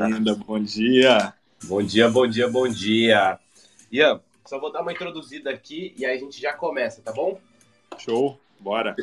Linda, bom dia. Bom dia, bom dia, bom dia. Ian, só vou dar uma introduzida aqui e aí a gente já começa, tá bom? Show, bora.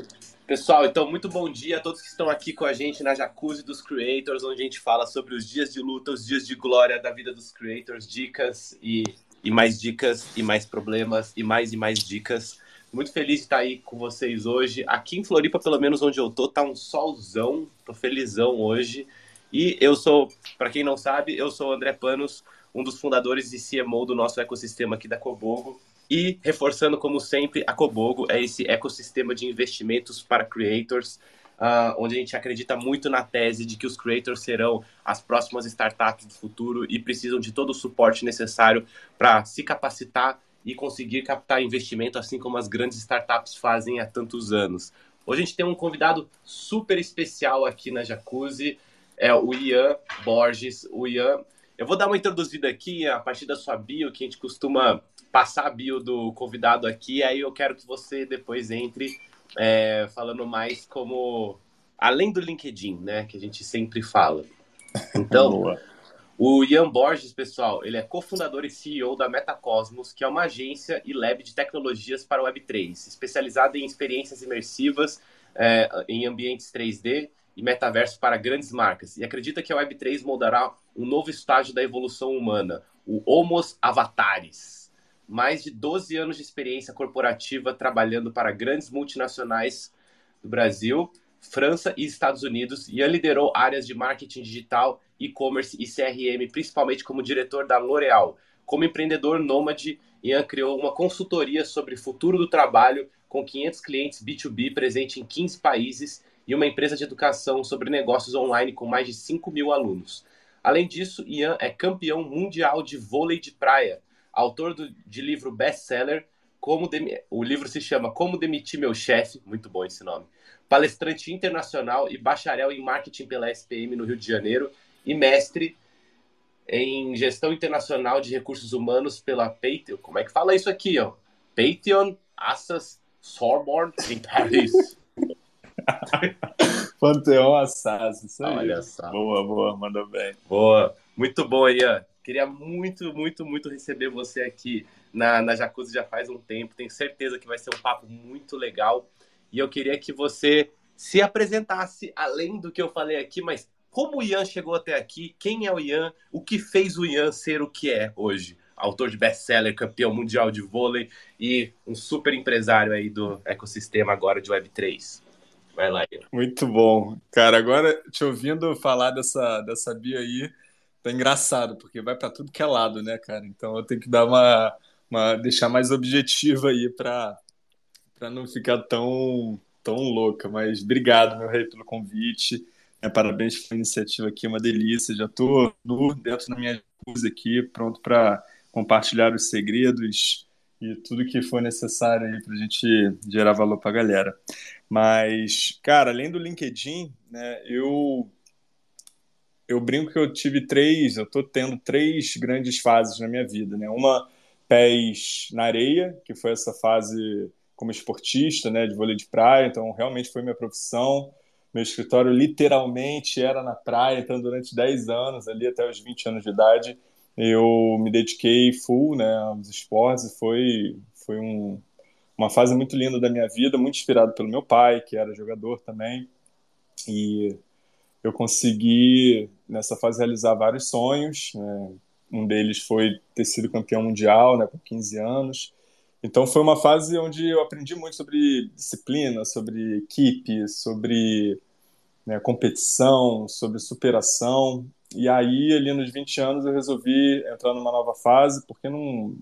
Pessoal, então muito bom dia a todos que estão aqui com a gente na Jacuzzi dos Creators, onde a gente fala sobre os dias de luta, os dias de glória da vida dos creators, dicas e, e mais dicas e mais problemas e mais e mais dicas. Muito feliz de estar aí com vocês hoje. Aqui em Floripa, pelo menos onde eu tô, tá um solzão. Tô felizão hoje. E eu sou, para quem não sabe, eu sou o André Panos, um dos fundadores e CMO do nosso ecossistema aqui da Cobogo. E reforçando, como sempre, a Cobogo é esse ecossistema de investimentos para creators, uh, onde a gente acredita muito na tese de que os creators serão as próximas startups do futuro e precisam de todo o suporte necessário para se capacitar e conseguir captar investimento, assim como as grandes startups fazem há tantos anos. Hoje a gente tem um convidado super especial aqui na Jacuzzi é o Ian Borges. O Ian, eu vou dar uma introduzida aqui a partir da sua bio, que a gente costuma passar a bio do convidado aqui, aí eu quero que você depois entre é, falando mais como além do LinkedIn, né, que a gente sempre fala. Então, o Ian Borges, pessoal, ele é cofundador e CEO da Metacosmos, que é uma agência e lab de tecnologias para Web3, especializada em experiências imersivas é, em ambientes 3D e metaverso para grandes marcas e acredita que a Web3 moldará um novo estágio da evolução humana, o Homos Avatares. Mais de 12 anos de experiência corporativa trabalhando para grandes multinacionais do Brasil, França e Estados Unidos. Ian liderou áreas de marketing digital, e-commerce e CRM, principalmente como diretor da L'Oréal. Como empreendedor nômade, Ian criou uma consultoria sobre futuro do trabalho com 500 clientes B2B presente em 15 países e uma empresa de educação sobre negócios online com mais de 5 mil alunos. Além disso, Ian é campeão mundial de vôlei de praia, autor do, de livro best-seller, como o livro se chama Como Demitir Meu Chefe, muito bom esse nome, palestrante internacional e bacharel em marketing pela SPM no Rio de Janeiro e mestre em gestão internacional de recursos humanos pela Payton. Como é que fala isso aqui, ó? Assas Sorbonne em Paris. Panteão Assas, isso aí. Olha só. Boa, boa, mandou bem. Boa. Muito bom, Ian. Queria muito, muito, muito receber você aqui na, na Jacuzzi já faz um tempo. Tenho certeza que vai ser um papo muito legal. E eu queria que você se apresentasse, além do que eu falei aqui, mas como o Ian chegou até aqui, quem é o Ian, o que fez o Ian ser o que é hoje. Autor de best-seller, campeão mundial de vôlei e um super empresário aí do ecossistema agora de Web3. Vai lá, Ian. Muito bom. Cara, agora te ouvindo falar dessa, dessa Bia aí, tá engraçado, porque vai para tudo que é lado, né, cara? Então eu tenho que dar uma, uma deixar mais objetiva aí para não ficar tão tão louca, mas obrigado, meu rei, pelo convite. É, parabéns pela iniciativa aqui, é uma delícia. Já estou dentro da minha luz aqui, pronto para compartilhar os segredos e tudo que for necessário aí para a gente gerar valor para a galera. Mas, cara, além do LinkedIn, né, eu eu brinco que eu tive três, eu tô tendo três grandes fases na minha vida, né? Uma pés na areia, que foi essa fase como esportista, né, de vôlei de praia, então realmente foi minha profissão. Meu escritório literalmente era na praia, então durante 10 anos, ali até os 20 anos de idade, eu me dediquei full, né, aos esportes e foi foi um uma fase muito linda da minha vida, muito inspirado pelo meu pai, que era jogador também. E eu consegui, nessa fase, realizar vários sonhos. Né? Um deles foi ter sido campeão mundial, né, com 15 anos. Então foi uma fase onde eu aprendi muito sobre disciplina, sobre equipe, sobre né, competição, sobre superação. E aí, ali nos 20 anos, eu resolvi entrar numa nova fase, porque não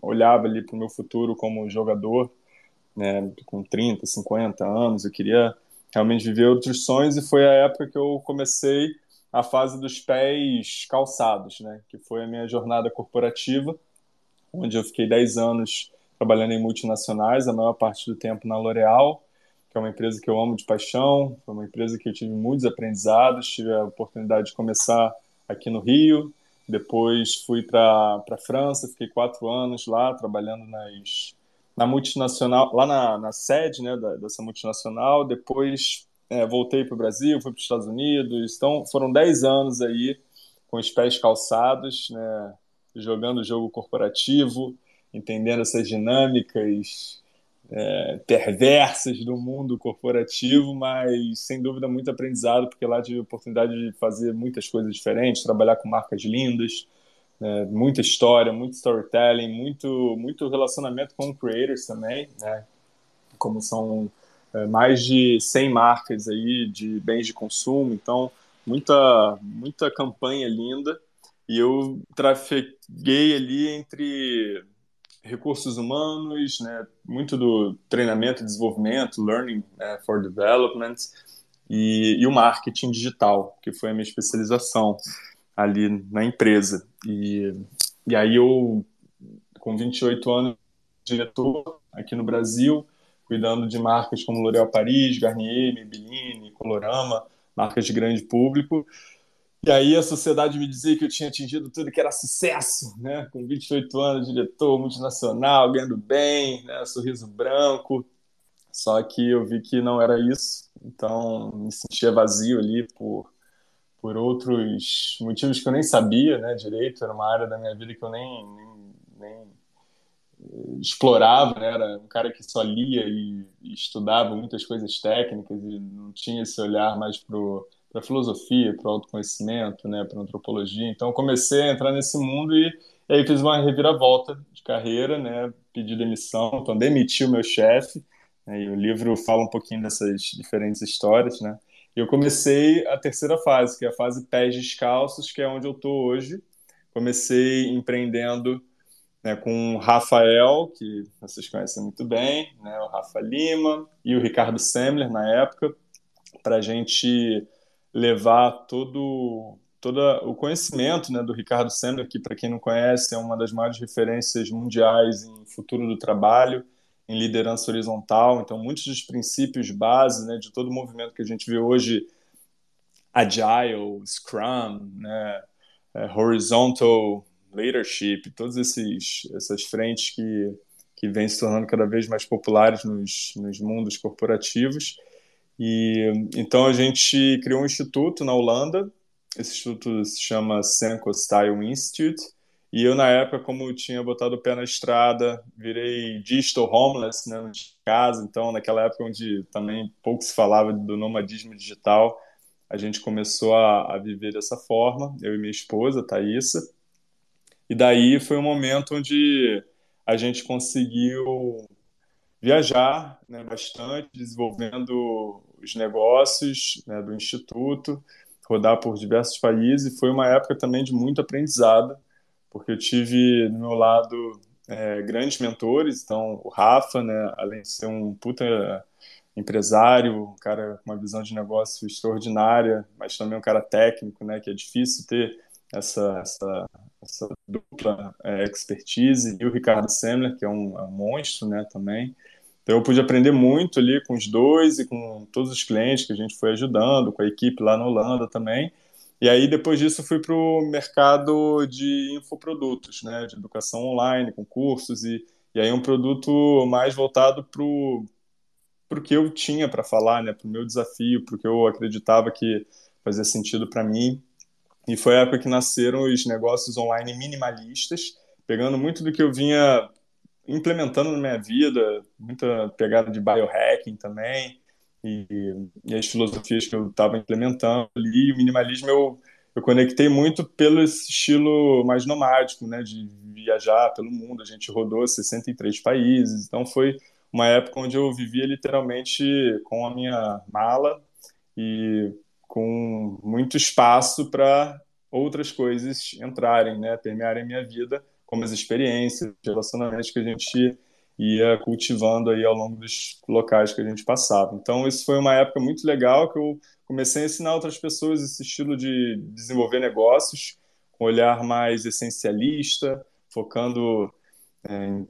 olhava ali para o meu futuro como jogador né, com 30, 50 anos, eu queria realmente viver outros sonhos e foi a época que eu comecei a fase dos pés calçados, né, que foi a minha jornada corporativa, onde eu fiquei 10 anos trabalhando em multinacionais, a maior parte do tempo na L'Oréal, que é uma empresa que eu amo de paixão, foi uma empresa que eu tive muitos aprendizados, tive a oportunidade de começar aqui no Rio, depois fui para a França, fiquei quatro anos lá trabalhando nas na multinacional, lá na, na sede né, da, dessa multinacional, depois é, voltei para o Brasil, fui para os Estados Unidos, então foram 10 anos aí com os pés calçados, né, jogando jogo corporativo, entendendo essas dinâmicas é, perversas do mundo corporativo, mas sem dúvida muito aprendizado, porque lá tive a oportunidade de fazer muitas coisas diferentes, trabalhar com marcas lindas, né, muita história, muito storytelling, muito, muito relacionamento com creators também, né, como são é, mais de 100 marcas aí de bens de consumo, então muita, muita campanha linda, e eu trafeguei ali entre recursos humanos, né, muito do treinamento desenvolvimento, learning né, for development, e, e, o marketing digital, que foi a minha especialização ali na empresa. E, e aí eu, com 28 anos, diretor aqui no Brasil, cuidando de marcas como L'Oréal Paris, Garnier, Maybelline, Colorama, marcas de grande público, e aí a sociedade me dizia que eu tinha atingido tudo que era sucesso, né? Com 28 anos, diretor multinacional, ganhando bem, né? sorriso branco. Só que eu vi que não era isso, então me sentia vazio ali por, por outros motivos que eu nem sabia né, direito. Era uma área da minha vida que eu nem, nem, nem eh, explorava, né? era um cara que só lia e, estudava muitas coisas técnicas e não tinha esse olhar mais para para filosofia, para o autoconhecimento, né, para antropologia. Então comecei a entrar nesse mundo e, e, aí fiz uma reviravolta de carreira, né, pedi demissão, então demiti o meu chefe. Né, e o livro fala um pouquinho dessas diferentes histórias, né. E eu comecei a terceira fase, que é a fase pés descalços, que é onde eu estou hoje. Comecei empreendendo né, com o Rafael, que vocês conhecem muito bem, né, o Rafa Lima e o Ricardo Semler na época, para a gente levar todo todo o conhecimento né, do Ricardo Sandler, que, para quem não conhece, é uma das maiores referências mundiais em futuro do trabalho, em liderança horizontal. Então, muitos dos princípios base né, de todo o movimento que a gente vê hoje, Agile, Scrum, né, é, Horizontal Leadership, todas essas frentes que, que vêm se tornando cada vez mais populares nos, nos mundos corporativos. E então a gente criou um instituto na Holanda. Esse instituto se chama Senko Style Institute. E eu, na época, como tinha botado o pé na estrada, virei digital homeless, né, de casa. Então, naquela época onde também pouco se falava do nomadismo digital, a gente começou a, a viver dessa forma, eu e minha esposa, Thaisa. E daí foi um momento onde a gente conseguiu viajar né, bastante, desenvolvendo os negócios né, do Instituto, rodar por diversos países. Foi uma época também de muito aprendizado, porque eu tive do meu lado é, grandes mentores. Então, o Rafa, né, além de ser um puta empresário, um cara com uma visão de negócio extraordinária, mas também um cara técnico, né, que é difícil ter essa, essa, essa dupla é, expertise. E o Ricardo Semler, que é um, é um monstro né, também. Então eu pude aprender muito ali com os dois e com todos os clientes que a gente foi ajudando, com a equipe lá na Holanda também. E aí depois disso fui para o mercado de infoprodutos, né, de educação online, com cursos e, e aí um produto mais voltado para o que eu tinha para falar, né, para o meu desafio, para o que eu acreditava que fazia sentido para mim. E foi a época que nasceram os negócios online minimalistas, pegando muito do que eu vinha implementando na minha vida, muita pegada de biohacking também, e, e as filosofias que eu estava implementando ali. O minimalismo eu, eu conectei muito pelo estilo mais nomádico, né, de viajar pelo mundo. A gente rodou 63 países, então foi uma época onde eu vivia literalmente com a minha mala e com muito espaço para outras coisas entrarem, né, permearem minha vida como as experiências, relacionamentos que a gente ia cultivando aí ao longo dos locais que a gente passava. Então, isso foi uma época muito legal que eu comecei a ensinar outras pessoas esse estilo de desenvolver negócios com um olhar mais essencialista, focando é,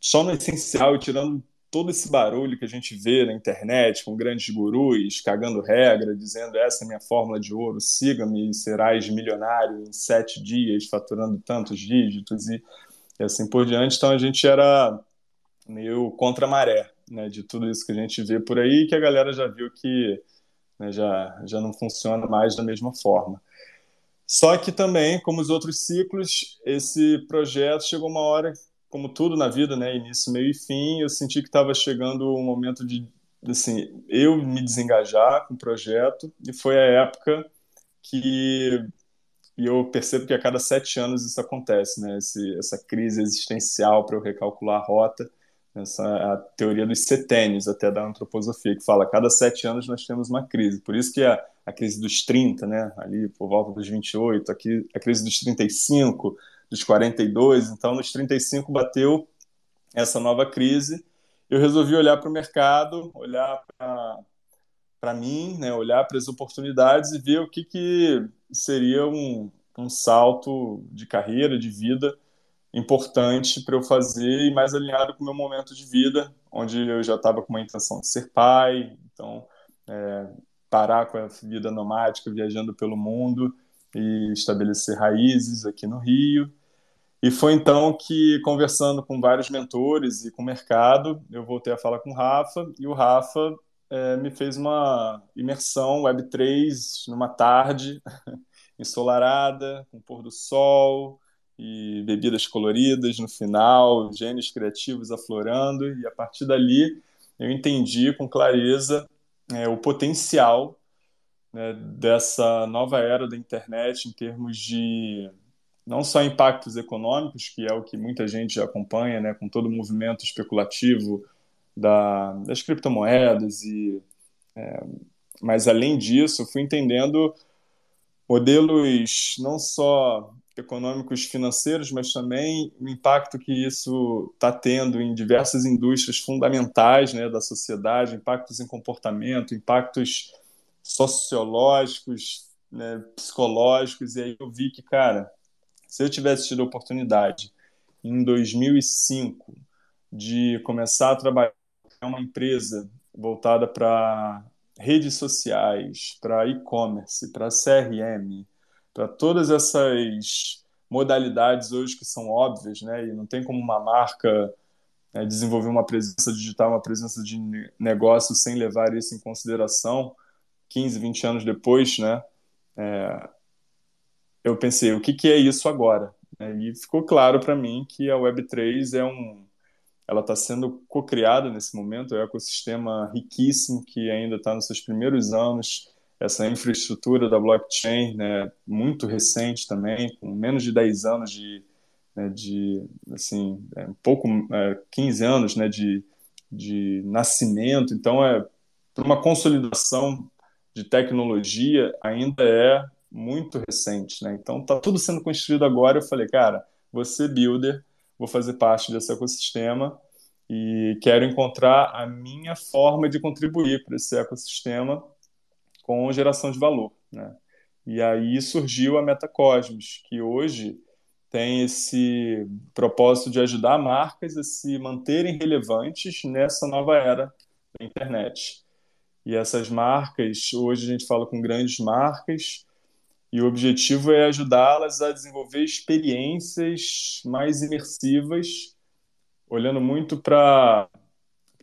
só no essencial e tirando todo esse barulho que a gente vê na internet, com grandes gurus cagando regra, dizendo essa é minha fórmula de ouro, siga-me e serás milionário em sete dias, faturando tantos dígitos e, e, assim por diante. Então a gente era meio contra maré né, de tudo isso que a gente vê por aí, que a galera já viu que né, já, já não funciona mais da mesma forma. Só que também, como os outros ciclos, esse projeto chegou uma hora, como tudo na vida, né, início, meio e fim, eu senti que estava chegando um momento de assim, eu me desengajar com o projeto e foi a época que e eu percebo que a cada sete anos isso acontece, né? Esse, essa crise existencial para eu recalcular a rota, essa a teoria dos setênios até da antroposofia que fala a cada sete anos nós temos uma crise. Por isso que a, a crise dos 30, né? Ali por volta dos 28, aqui a crise dos 35, dos 42. Então nos 35 bateu essa nova crise eu resolvi olhar para o mercado, olhar para mim, né, olhar para as oportunidades e ver o que, que seria um, um salto de carreira, de vida importante para eu fazer e mais alinhado com o meu momento de vida, onde eu já estava com uma intenção de ser pai, então é, parar com a vida nomádica, viajando pelo mundo e estabelecer raízes aqui no Rio. E foi então que, conversando com vários mentores e com o mercado, eu voltei a falar com o Rafa, e o Rafa é, me fez uma imersão Web3 numa tarde ensolarada, com pôr do sol e bebidas coloridas no final, gênios criativos aflorando, e a partir dali eu entendi com clareza é, o potencial né, dessa nova era da internet em termos de não só impactos econômicos, que é o que muita gente acompanha, né, com todo o movimento especulativo da, das criptomoedas, e, é, mas além disso, fui entendendo modelos não só econômicos financeiros, mas também o impacto que isso está tendo em diversas indústrias fundamentais né, da sociedade, impactos em comportamento, impactos sociológicos, né, psicológicos, e aí eu vi que, cara, se eu tivesse tido a oportunidade em 2005 de começar a trabalhar em uma empresa voltada para redes sociais, para e-commerce, para CRM, para todas essas modalidades hoje que são óbvias, né? E não tem como uma marca né, desenvolver uma presença digital, uma presença de negócio sem levar isso em consideração 15, 20 anos depois, né? É, eu pensei, o que, que é isso agora? E ficou claro para mim que a Web3 é um, ela está sendo co-criada nesse momento, é um ecossistema riquíssimo que ainda está nos seus primeiros anos, essa infraestrutura da blockchain, né, muito recente também, com menos de 10 anos de, né, de assim, é, um pouco, é, 15 anos né, de, de nascimento, então é para uma consolidação de tecnologia ainda é muito recente, né? Então tá tudo sendo construído agora. Eu falei, cara, ser builder, vou fazer parte desse ecossistema e quero encontrar a minha forma de contribuir para esse ecossistema com geração de valor, né? E aí surgiu a Metacosmos, que hoje tem esse propósito de ajudar marcas a se manterem relevantes nessa nova era da internet. E essas marcas, hoje a gente fala com grandes marcas, e o objetivo é ajudá-las a desenvolver experiências mais imersivas, olhando muito para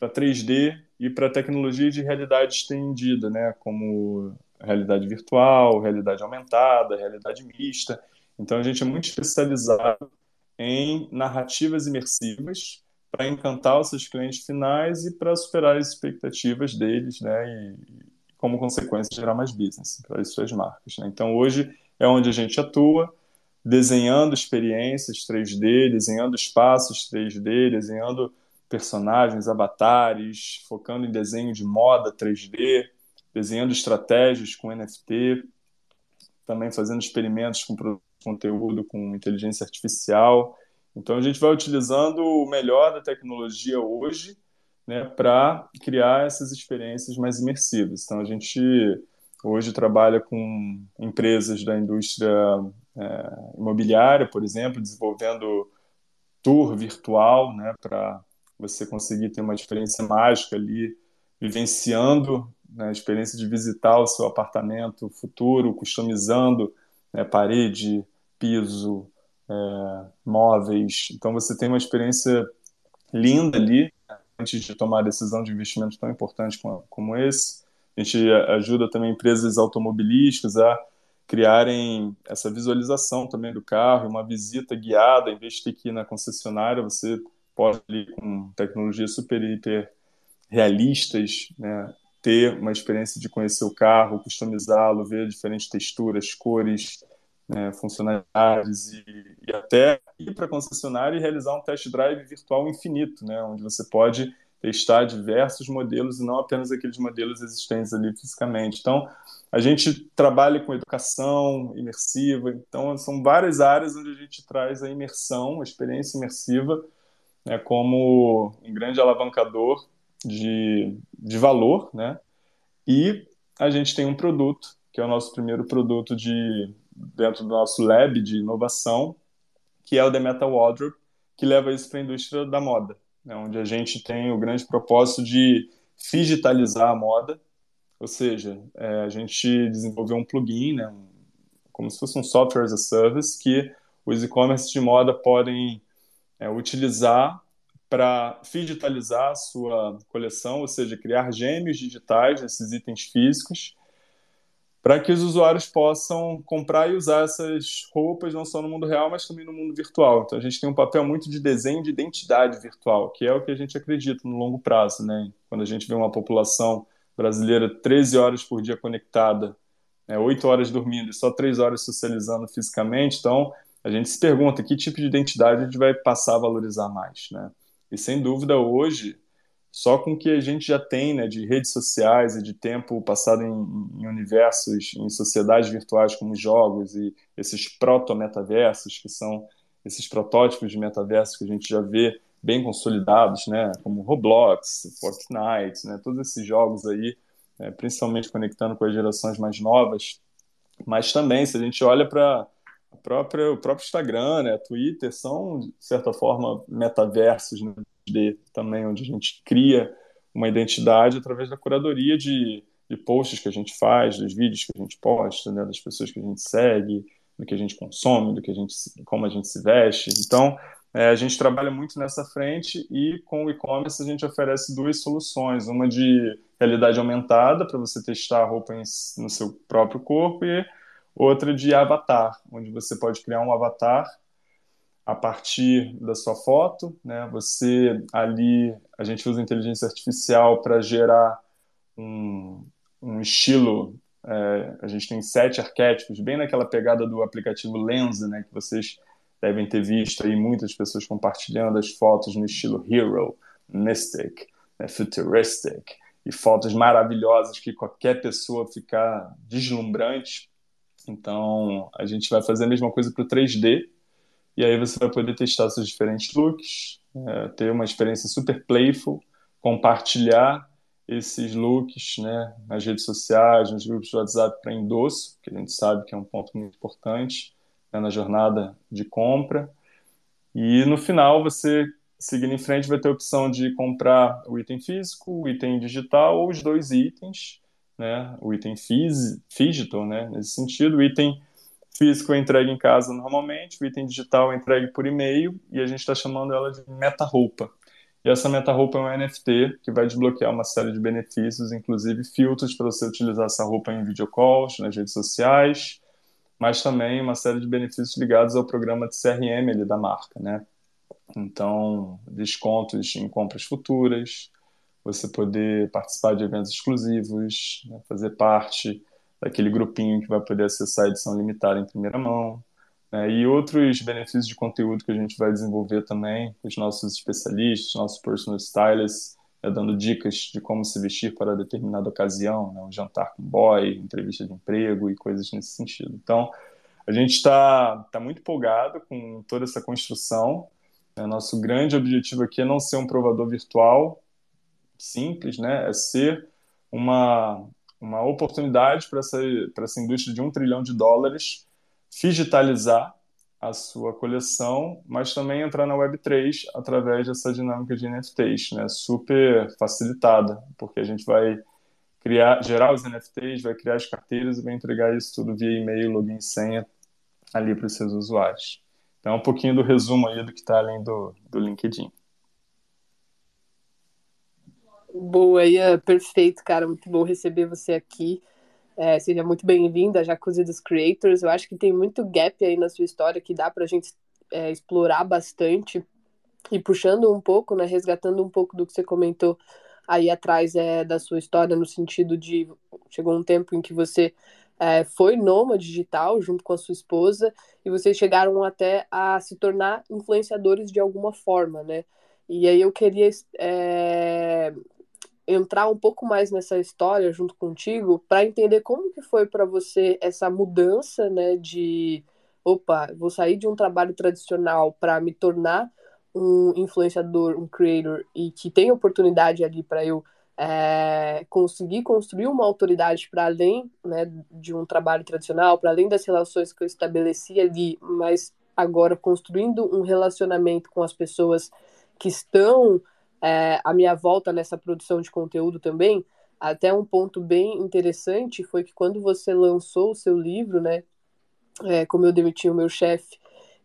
3D e para tecnologia de realidade estendida, né? como realidade virtual, realidade aumentada, realidade mista. Então a gente é muito especializado em narrativas imersivas para encantar os seus clientes finais e para superar as expectativas deles, né? E, como consequência, gerar mais business para as suas marcas. Né? Então, hoje é onde a gente atua, desenhando experiências 3D, desenhando espaços 3D, desenhando personagens, avatares, focando em desenho de moda 3D, desenhando estratégias com NFT, também fazendo experimentos com conteúdo com inteligência artificial. Então a gente vai utilizando o melhor da tecnologia hoje né, para criar essas experiências mais imersivas. Então, a gente hoje trabalha com empresas da indústria é, imobiliária, por exemplo, desenvolvendo tour virtual, né, para você conseguir ter uma experiência mágica ali, vivenciando né, a experiência de visitar o seu apartamento futuro, customizando né, parede, piso, é, móveis. Então você tem uma experiência linda ali antes de tomar decisão de investimento tão importante como, como esse. A gente ajuda também empresas automobilísticas a criarem essa visualização também do carro, uma visita guiada, em vez de ter que ir na concessionária, você pode, com tecnologias super, hiper realistas, né, ter uma experiência de conhecer o carro, customizá-lo, ver diferentes texturas, cores, né, funcionalidades e, e, até ir para a concessionária e realizar um test drive virtual infinito, né, onde você pode testar diversos modelos e não apenas aqueles modelos existentes ali fisicamente. Então, a gente trabalha com educação imersiva, então são várias áreas onde a gente traz a imersão, a experiência imersiva, né, como um grande alavancador de, de valor, né? E a gente tem um produto, que é o nosso primeiro produto de dentro do nosso lab de inovação, que é o The Metal Wardrobe, que leva isso para a indústria da moda, né, onde a gente tem o grande propósito de digitalizar a moda, ou seja, é, a gente desenvolveu um plugin, né, um, como se fosse um software as a service, que os e-commerce de moda podem é, utilizar para digitalizar a sua coleção, ou seja, criar gêmeos digitais nesses itens físicos, para que os usuários possam comprar e usar essas roupas não só no mundo real, mas também no mundo virtual. Então a gente tem um papel muito de desenho de identidade virtual, que é o que a gente acredita no longo prazo, né? Quando a gente vê uma população brasileira 13 horas por dia conectada, né, 8 horas dormindo e só 3 horas socializando fisicamente, então a gente se pergunta que tipo de identidade a gente vai passar a valorizar mais, né? E sem dúvida hoje, só com o que a gente já tem né, de redes sociais e de tempo passado em, em universos, em sociedades virtuais como jogos e esses proto-metaversos, que são esses protótipos de metaversos que a gente já vê bem consolidados, né, como Roblox, Fortnite, né, todos esses jogos aí, né, principalmente conectando com as gerações mais novas, mas também se a gente olha para o próprio Instagram, né, Twitter, são, de certa forma, metaversos né, de, também, onde a gente cria uma identidade através da curadoria de, de posts que a gente faz, dos vídeos que a gente posta, né, das pessoas que a gente segue, do que a gente consome, do que a gente, como a gente se veste. Então, é, a gente trabalha muito nessa frente e com o e-commerce a gente oferece duas soluções, uma de realidade aumentada para você testar a roupa em, no seu próprio corpo e outra de avatar, onde você pode criar um avatar a partir da sua foto, né? Você ali a gente usa inteligência artificial para gerar um, um estilo. É, a gente tem sete arquétipos, bem naquela pegada do aplicativo Lensa, né? Que vocês devem ter visto aí muitas pessoas compartilhando as fotos no estilo hero, mystic, né? futuristic e fotos maravilhosas que qualquer pessoa ficar deslumbrante então, a gente vai fazer a mesma coisa para o 3D, e aí você vai poder testar seus diferentes looks, é, ter uma experiência super playful, compartilhar esses looks né, nas redes sociais, nos grupos de WhatsApp para endosso, que a gente sabe que é um ponto muito importante né, na jornada de compra. E no final, você seguindo em frente, vai ter a opção de comprar o item físico, o item digital ou os dois itens né, o item digital, né, nesse sentido, o item físico é entregue em casa normalmente, o item digital é entregue por e-mail e a gente está chamando ela de meta-roupa. E essa meta-roupa é um NFT que vai desbloquear uma série de benefícios, inclusive filtros para você utilizar essa roupa em videocalls, nas redes sociais, mas também uma série de benefícios ligados ao programa de CRM ali da marca, né? Então, descontos em compras futuras, você poder participar de eventos exclusivos, né, fazer parte daquele grupinho que vai poder acessar a edição limitada em primeira mão, né, e outros benefícios de conteúdo que a gente vai desenvolver também com os nossos especialistas, nossos personal stylists, né, dando dicas de como se vestir para determinada ocasião, né, um jantar com boy, entrevista de emprego e coisas nesse sentido. Então, a gente está tá muito empolgado com toda essa construção. Né, nosso grande objetivo aqui é não ser um provador virtual, simples, né? É ser uma, uma oportunidade para essa, essa indústria de um trilhão de dólares digitalizar a sua coleção, mas também entrar na Web3 através dessa dinâmica de NFTs, né? Super facilitada, porque a gente vai criar, gerar os NFTs, vai criar as carteiras e vai entregar isso tudo via e-mail, login e senha ali para os seus usuários. Então, um pouquinho do resumo aí do que está além do, do LinkedIn. Boa, Ian, perfeito, cara. Muito bom receber você aqui. É, seja muito bem-vinda à Jacuzzi dos Creators. Eu acho que tem muito gap aí na sua história que dá para a gente é, explorar bastante. E puxando um pouco, né, resgatando um pouco do que você comentou aí atrás é, da sua história, no sentido de chegou um tempo em que você é, foi nômade digital junto com a sua esposa e vocês chegaram até a se tornar influenciadores de alguma forma, né? E aí eu queria é, entrar um pouco mais nessa história junto contigo para entender como que foi para você essa mudança, né, de opa, vou sair de um trabalho tradicional para me tornar um influenciador, um creator e que tem oportunidade ali para eu é, conseguir construir uma autoridade para além né, de um trabalho tradicional, para além das relações que eu estabeleci ali, mas agora construindo um relacionamento com as pessoas que estão é, à minha volta nessa produção de conteúdo também. Até um ponto bem interessante foi que quando você lançou o seu livro, né, é, como eu demiti o meu chefe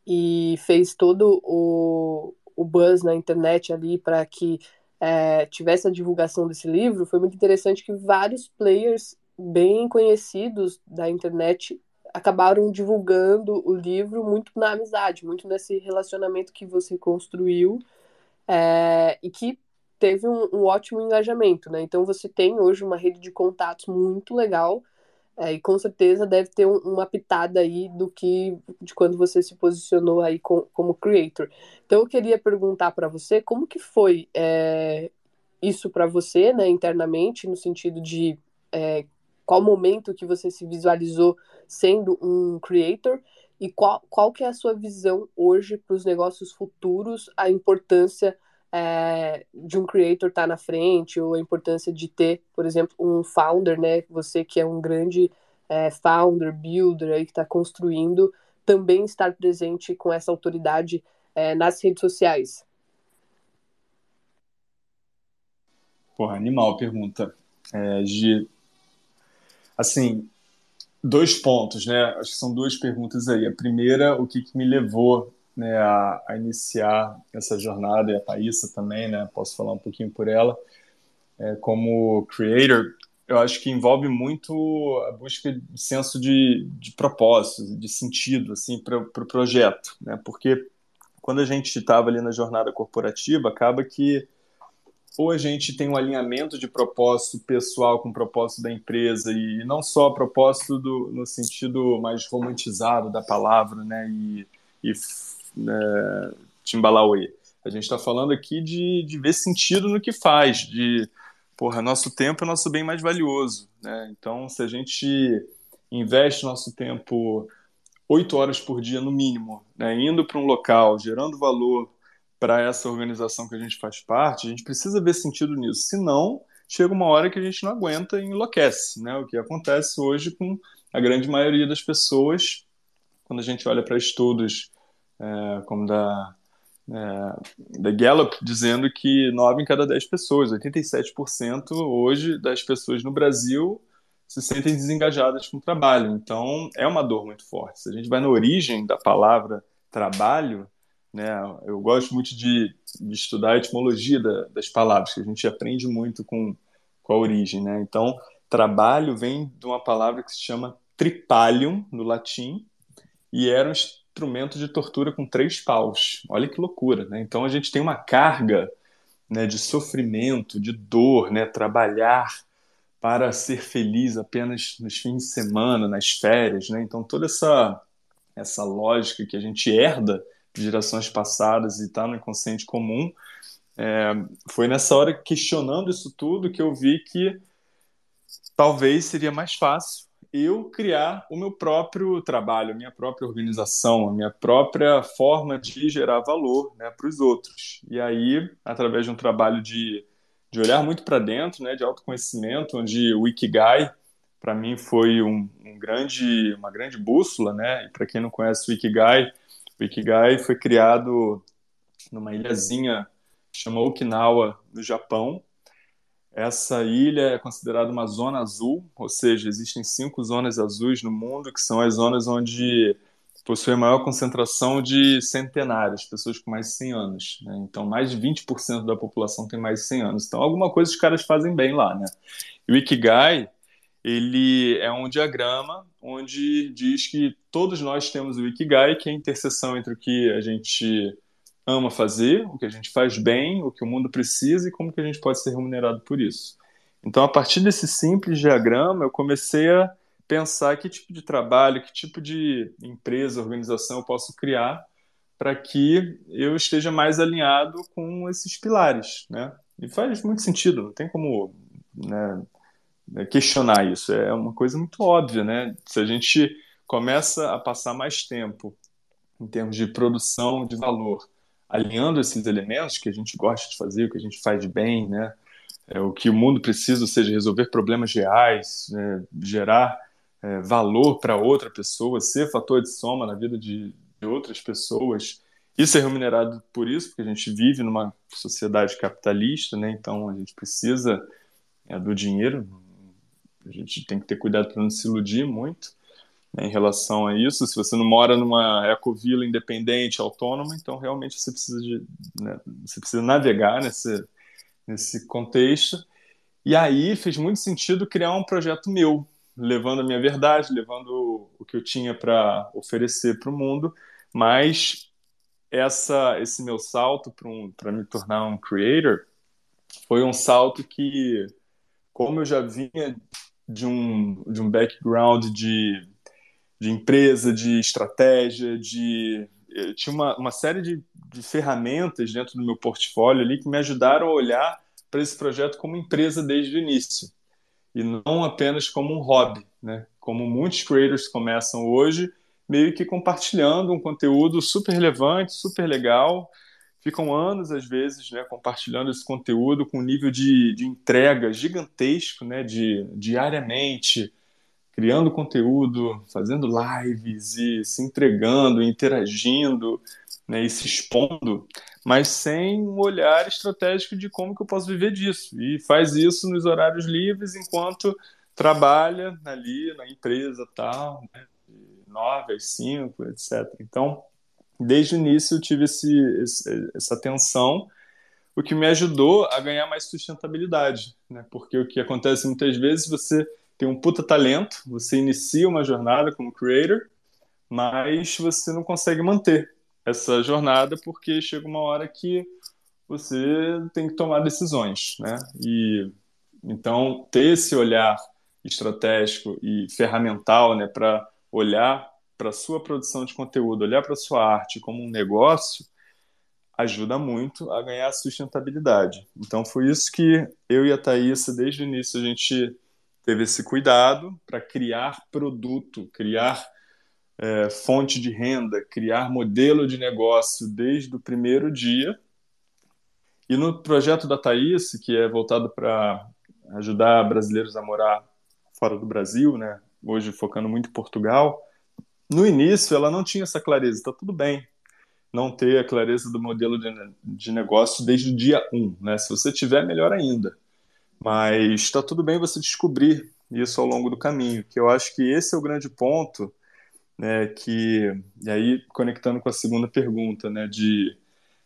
e fez todo o, o buzz na internet ali para que é, tivesse a divulgação desse livro, foi muito interessante que vários players bem conhecidos da internet acabaram divulgando o livro muito na amizade, muito nesse relacionamento que você construiu é, e que teve um, um, ótimo engajamento, né? Então você tem hoje uma rede de contatos muito legal é, e com certeza deve ter um, uma pitada aí do que de quando você se posicionou aí com, como creator. Então eu queria perguntar para você como que foi é, isso para você, né, internamente, no sentido de é, qual momento que você se visualizou sendo um creator e qual, qual que é a sua visão hoje para os negócios futuros, a importância é, de um creator estar tá na frente, ou a importância de ter, por exemplo, um founder, né? Você que é um grande é, founder, builder aí que está construindo, também estar presente com essa autoridade é, nas redes sociais. Porra, animal pergunta. É, de, assim, dois pontos, né? Acho que são duas perguntas aí. A primeira, o que, que me levou né, a, a, iniciar essa jornada, e a Thaisa também, né, posso falar um pouquinho por ela, é, como creator, eu acho que envolve muito a busca de senso de, de propósito, de sentido, assim, para o pro projeto, né, porque quando a gente estava ali na jornada corporativa, acaba que ou a gente tem um alinhamento de propósito pessoal com o propósito da empresa e não só propósito do, no sentido mais romantizado da palavra, né, e, e né, Timbalauê. A gente está falando aqui de, de ver sentido no que faz, de, porra, nosso tempo é nosso bem mais valioso, né? Então, se a gente investe nosso tempo oito horas por dia no mínimo, né, indo para um local, gerando valor para essa organização que a gente faz parte, a gente precisa ver sentido nisso. Senão, chega uma hora que a gente não aguenta e enlouquece, né? O que acontece hoje com a grande maioria das pessoas, quando a gente olha para estudos é, como da, é, da Gallup, dizendo que 9 em cada 10 pessoas, 87% hoje das pessoas no Brasil se sentem desengajadas com o trabalho. Então, é uma dor muito forte. Se a gente vai na origem da palavra trabalho, né, eu gosto muito de, de estudar a etimologia da, das palavras, que a gente aprende muito com, com a origem. Né? Então, trabalho vem de uma palavra que se chama tripalium, no latim, e era um instrumento de tortura com três paus. Olha que loucura, né? Então a gente tem uma carga né, de sofrimento, de dor, né? Trabalhar para ser feliz apenas nos fins de semana, nas férias, né? Então toda essa essa lógica que a gente herda gerações passadas e está no inconsciente comum, é, foi nessa hora questionando isso tudo que eu vi que talvez seria mais fácil eu criar o meu próprio trabalho, a minha própria organização, a minha própria forma de gerar valor né, para os outros. E aí, através de um trabalho de, de olhar muito para dentro, né, de autoconhecimento, onde o Ikigai, para mim, foi um, um, grande, uma grande bússola. Né? Para quem não conhece o Ikigai, o Ikigai foi criado numa ilhazinha chamada Okinawa, no Japão, essa ilha é considerada uma zona azul, ou seja, existem cinco zonas azuis no mundo, que são as zonas onde possui a maior concentração de centenários, pessoas com mais de 100 anos. Né? Então, mais de 20% da população tem mais de 100 anos. Então, alguma coisa os caras fazem bem lá. Né? E o Ikigai ele é um diagrama onde diz que todos nós temos o Ikigai, que é a interseção entre o que a gente ama fazer, o que a gente faz bem, o que o mundo precisa e como que a gente pode ser remunerado por isso. Então, a partir desse simples diagrama, eu comecei a pensar que tipo de trabalho, que tipo de empresa, organização eu posso criar para que eu esteja mais alinhado com esses pilares, né? E faz muito sentido, não tem como né, questionar isso. É uma coisa muito óbvia, né? Se a gente começa a passar mais tempo em termos de produção de valor, alinhando esses elementos que a gente gosta de fazer, o que a gente faz bem, né? É, o que o mundo precisa, ou seja, resolver problemas reais, né? gerar é, valor para outra pessoa, ser fator de soma na vida de, de outras pessoas e ser remunerado por isso, porque a gente vive numa sociedade capitalista, né? Então a gente precisa é, do dinheiro, a gente tem que ter cuidado para não se iludir muito né, em relação a isso. Se você não mora numa ecovila independente, autônoma, então realmente você precisa de, né, você precisa navegar nesse nesse contexto. E aí fez muito sentido criar um projeto meu, levando a minha verdade, levando o que eu tinha para oferecer para o mundo, mas essa esse meu salto para um, me tornar um creator foi um salto que como eu já vinha de um, de um background de, de empresa, de estratégia, de eu tinha uma, uma série de, de ferramentas dentro do meu portfólio ali que me ajudaram a olhar para esse projeto como empresa desde o início e não apenas como um hobby, né? Como muitos creators começam hoje, meio que compartilhando um conteúdo super relevante, super legal, ficam anos, às vezes, né, compartilhando esse conteúdo com um nível de, de entrega gigantesco, né, de, diariamente, criando conteúdo, fazendo lives e se entregando, interagindo né, e se expondo, mas sem um olhar estratégico de como que eu posso viver disso. E faz isso nos horários livres enquanto trabalha ali na empresa tal, né, de nove às cinco, etc. Então, desde o início eu tive esse, esse, essa atenção, o que me ajudou a ganhar mais sustentabilidade, né? Porque o que acontece muitas vezes, você tem um puta talento, você inicia uma jornada como creator, mas você não consegue manter essa jornada porque chega uma hora que você tem que tomar decisões, né? E então ter esse olhar estratégico e ferramental, né, para olhar para a sua produção de conteúdo, olhar para a sua arte como um negócio, ajuda muito a ganhar sustentabilidade. Então foi isso que eu e a Thaís, desde o início, a gente teve esse cuidado para criar produto, criar é, fonte de renda, criar modelo de negócio desde o primeiro dia. E no projeto da Thaís, que é voltado para ajudar brasileiros a morar fora do Brasil, né? hoje focando muito em Portugal, no início ela não tinha essa clareza, está tudo bem não ter a clareza do modelo de, de negócio desde o dia 1, um, né? Se você tiver, melhor ainda. Mas está tudo bem você descobrir isso ao longo do caminho, que eu acho que esse é o grande ponto, né, que, e aí conectando com a segunda pergunta, né, de,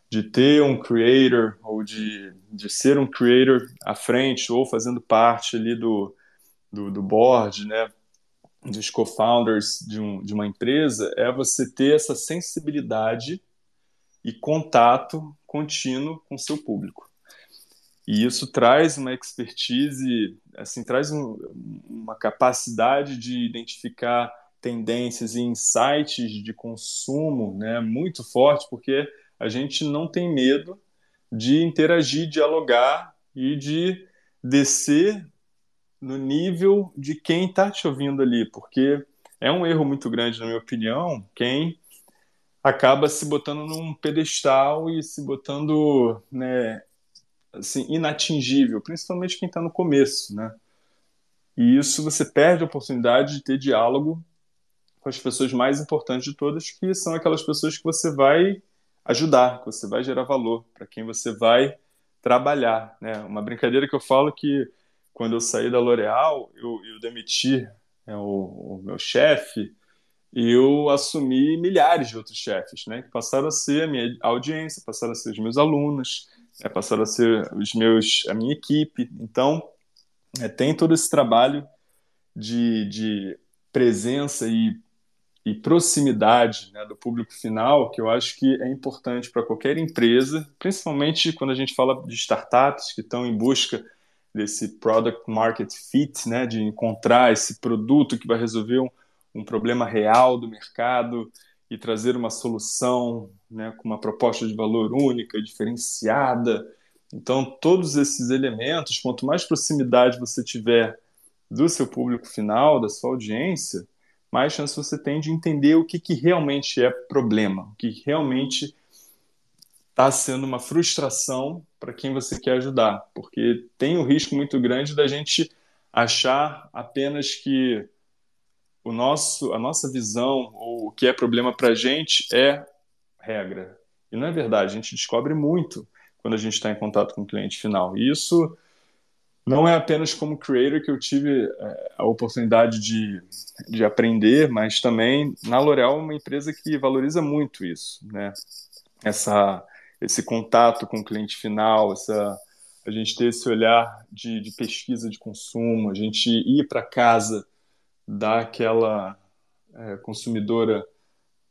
de ter um creator, ou de, de ser um creator à frente, ou fazendo parte ali do, do, do board, né, dos co-founders de, um, de uma empresa é você ter essa sensibilidade e contato contínuo com seu público. E isso traz uma expertise, assim, traz um, uma capacidade de identificar tendências e insights de consumo né, muito forte, porque a gente não tem medo de interagir, dialogar e de descer no nível de quem está te ouvindo ali, porque é um erro muito grande, na minha opinião, quem acaba se botando num pedestal e se botando né, assim, inatingível, principalmente quem está no começo, né? E isso você perde a oportunidade de ter diálogo com as pessoas mais importantes de todas, que são aquelas pessoas que você vai ajudar, que você vai gerar valor, para quem você vai trabalhar. Né? Uma brincadeira que eu falo que quando eu saí da L'Oréal, eu, eu demiti é, o, o, meu chefe e eu assumi milhares de outros chefes, né, que passaram a ser a minha audiência, passaram a ser os meus alunos, né, passaram a ser os meus, a minha equipe. Então, é, tem todo esse trabalho de, de presença e, e proximidade né, do público final que eu acho que é importante para qualquer empresa, principalmente quando a gente fala de startups que estão em busca desse product market fit, né, de encontrar esse produto que vai resolver um, um problema real do mercado e trazer uma solução né, com uma proposta de valor única, diferenciada. Então, todos esses elementos, quanto mais proximidade você tiver do seu público final, da sua audiência, mais chance você tem de entender o que, que realmente é problema, o que realmente está sendo uma frustração para quem você quer ajudar, porque tem o risco muito grande da gente achar apenas que o nosso, a nossa visão ou o que é problema para a gente é regra. E não é verdade, a gente descobre muito quando a gente está em contato com o cliente final. E isso não é apenas como creator que eu tive é, a oportunidade de, de aprender, mas também na L'Oréal, uma empresa que valoriza muito isso, né? Essa, esse contato com o cliente final, essa, a gente ter esse olhar de, de pesquisa de consumo, a gente ir para casa daquela é, consumidora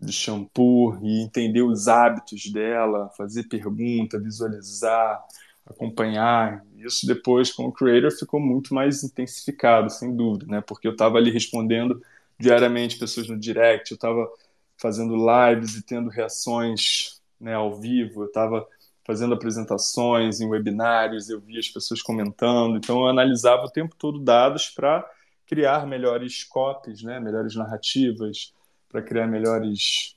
de shampoo e entender os hábitos dela, fazer pergunta, visualizar, acompanhar. Isso depois, como creator, ficou muito mais intensificado, sem dúvida, né? Porque eu estava ali respondendo diariamente pessoas no direct, eu estava fazendo lives e tendo reações né, ao vivo, eu estava fazendo apresentações em webinários, eu via as pessoas comentando, então eu analisava o tempo todo dados para criar melhores copies, né, melhores narrativas, para criar melhores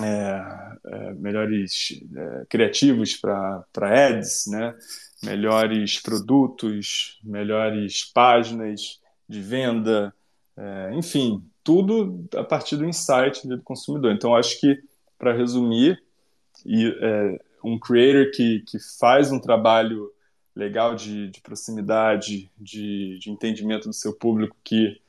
é, é, melhores é, criativos para ads, né? melhores produtos, melhores páginas de venda, é, enfim, tudo a partir do insight do consumidor. Então, acho que, para resumir, e, é, um creator que, que faz um trabalho legal de, de proximidade, de, de entendimento do seu público, que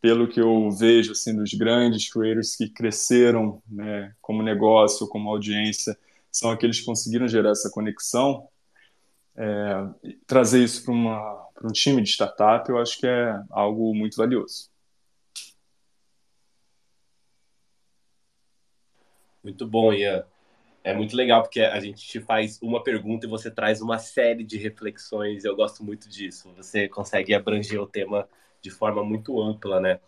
pelo que eu vejo assim dos grandes creators que cresceram né, como negócio, como audiência, são aqueles que conseguiram gerar essa conexão. É, trazer isso para um time de startup, eu acho que é algo muito valioso. Muito bom, Ian. É muito legal porque a gente te faz uma pergunta e você traz uma série de reflexões. Eu gosto muito disso. Você consegue abranger o tema de forma muito ampla, né?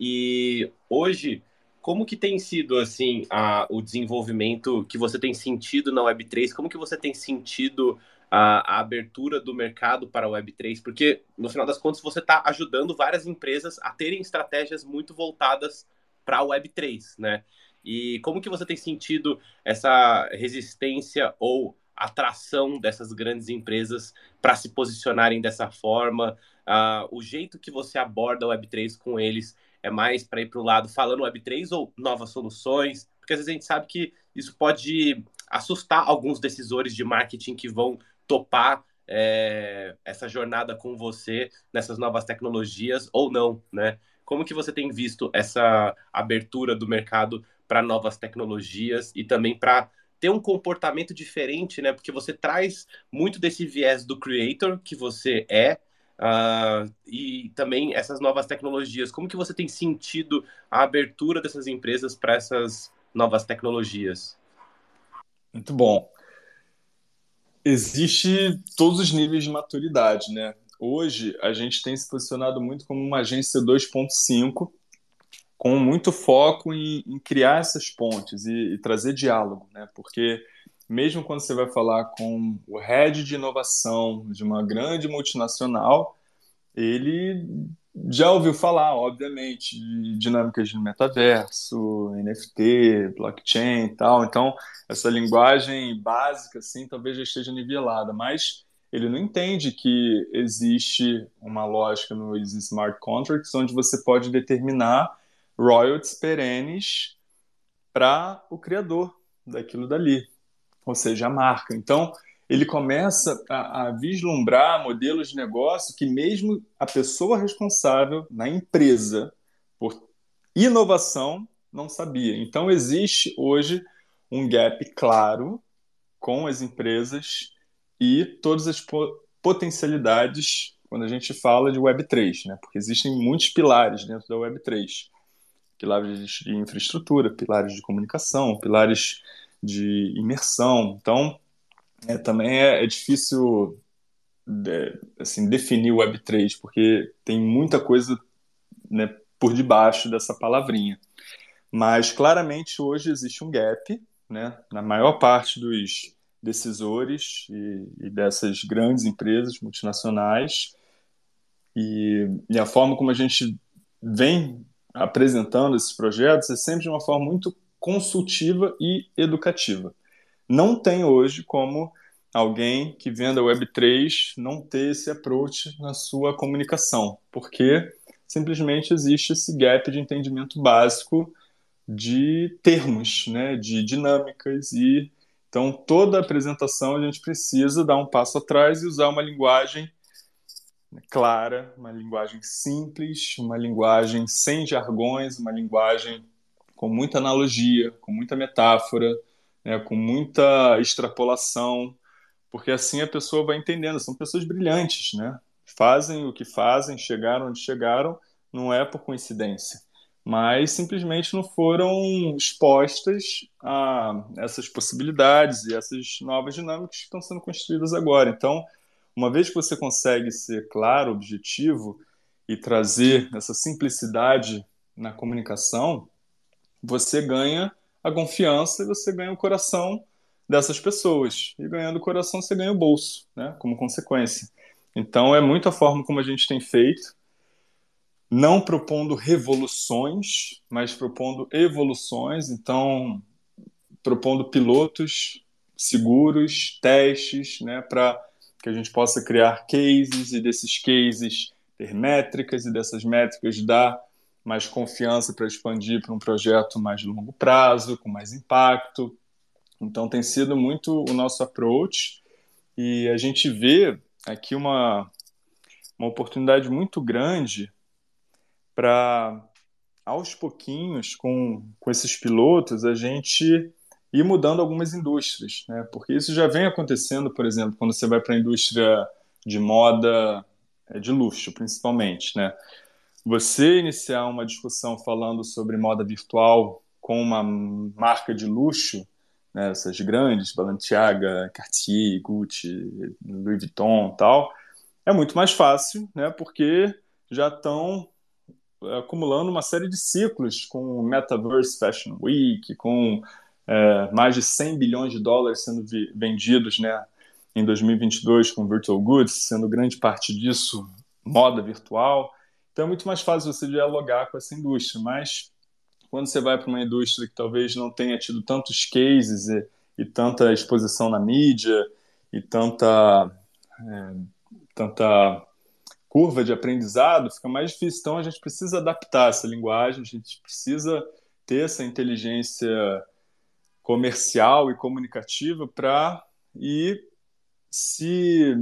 E hoje, como que tem sido assim a, o desenvolvimento que você tem sentido na Web3? Como que você tem sentido a, a abertura do mercado para a Web3? Porque no final das contas você está ajudando várias empresas a terem estratégias muito voltadas para a Web3, né? E como que você tem sentido essa resistência ou atração dessas grandes empresas para se posicionarem dessa forma? Uh, o jeito que você aborda o Web3 com eles é mais para ir para o lado falando Web3 ou novas soluções? Porque às vezes a gente sabe que isso pode assustar alguns decisores de marketing que vão topar é, essa jornada com você nessas novas tecnologias ou não, né? Como que você tem visto essa abertura do mercado para novas tecnologias e também para ter um comportamento diferente, né? Porque você traz muito desse viés do creator que você é, Uh, e também essas novas tecnologias. Como que você tem sentido a abertura dessas empresas para essas novas tecnologias? Muito bom. Existe todos os níveis de maturidade, né? Hoje a gente tem se posicionado muito como uma agência 2.5, com muito foco em, em, criar essas pontes e, e trazer diálogo, né? Porque mesmo quando você vai falar com o head de inovação de uma grande multinacional, ele já ouviu falar, obviamente, de dinâmicas de metaverso, NFT, blockchain e tal. Então, essa linguagem básica, assim, talvez já esteja nivelada, mas ele não entende que existe uma lógica nos smart contracts onde você pode determinar royalties perenes para o criador daquilo dali ou seja, a marca. Então, ele começa a, a, vislumbrar modelos de negócio que mesmo a pessoa responsável na empresa por inovação não sabia. Então, existe hoje um gap claro com as empresas e todas as potencialidades quando a gente fala de Web3, né? porque existem muitos pilares dentro da Web3. Pilares de infraestrutura, pilares de comunicação, pilares de imersão. Então, é, também é, é difícil assim, definir o Web3, porque tem muita coisa né, por debaixo dessa palavrinha. Mas claramente hoje existe um gap, né, na maior parte dos decisores e, e dessas grandes empresas multinacionais. E, e, a forma como a gente vem apresentando esses projetos é sempre de uma forma muito consultiva e educativa. Não tem hoje como alguém que venda Web3 não ter esse approach na sua comunicação, porque simplesmente existe esse gap de entendimento básico de termos, né, de dinâmicas e então toda apresentação a gente precisa dar um passo atrás e usar uma linguagem clara, uma linguagem simples, uma linguagem sem jargões, uma linguagem com muita analogia, com muita metáfora, né, com muita extrapolação, porque assim a pessoa vai entendendo. São pessoas brilhantes, né? Fazem o que fazem, chegaram onde chegaram, não é por coincidência, mas simplesmente não foram expostas a essas possibilidades e essas novas dinâmicas que estão sendo construídas agora. Então, uma vez que você consegue ser claro, objetivo e trazer essa simplicidade na comunicação, você ganha a confiança e você ganha o coração dessas pessoas. E ganhando o coração, você ganha o bolso, né, como consequência. Então, é muito a forma como a gente tem feito, não propondo revoluções, mas propondo evoluções. Então, propondo pilotos seguros, testes, né, para que a gente possa criar cases e desses cases ter métricas e dessas métricas dar mais confiança para expandir para um projeto mais de longo prazo, com mais impacto, então tem sido muito o nosso approach. E a gente vê aqui uma, uma oportunidade muito grande para, aos pouquinhos, com, com esses pilotos, a gente ir mudando algumas indústrias, né? porque isso já vem acontecendo, por exemplo, quando você vai para a indústria de moda é, de luxo, principalmente. Né? Você iniciar uma discussão falando sobre moda virtual com uma marca de luxo né, essas grandes, Balenciaga, Cartier, Gucci, Louis Vuitton tal, é muito mais fácil, né, porque já estão é, acumulando uma série de ciclos com Metaverse Fashion Week, com é, mais de 100 bilhões de dólares sendo vendidos né, em 2022 com Virtual Goods, sendo grande parte disso moda virtual. Então é muito mais fácil você dialogar com essa indústria, mas quando você vai para uma indústria que talvez não tenha tido tantos cases e, e tanta exposição na mídia e tanta, é, tanta curva de aprendizado, fica mais difícil. Então, a gente precisa adaptar essa linguagem, a gente precisa ter essa inteligência comercial e comunicativa para ir se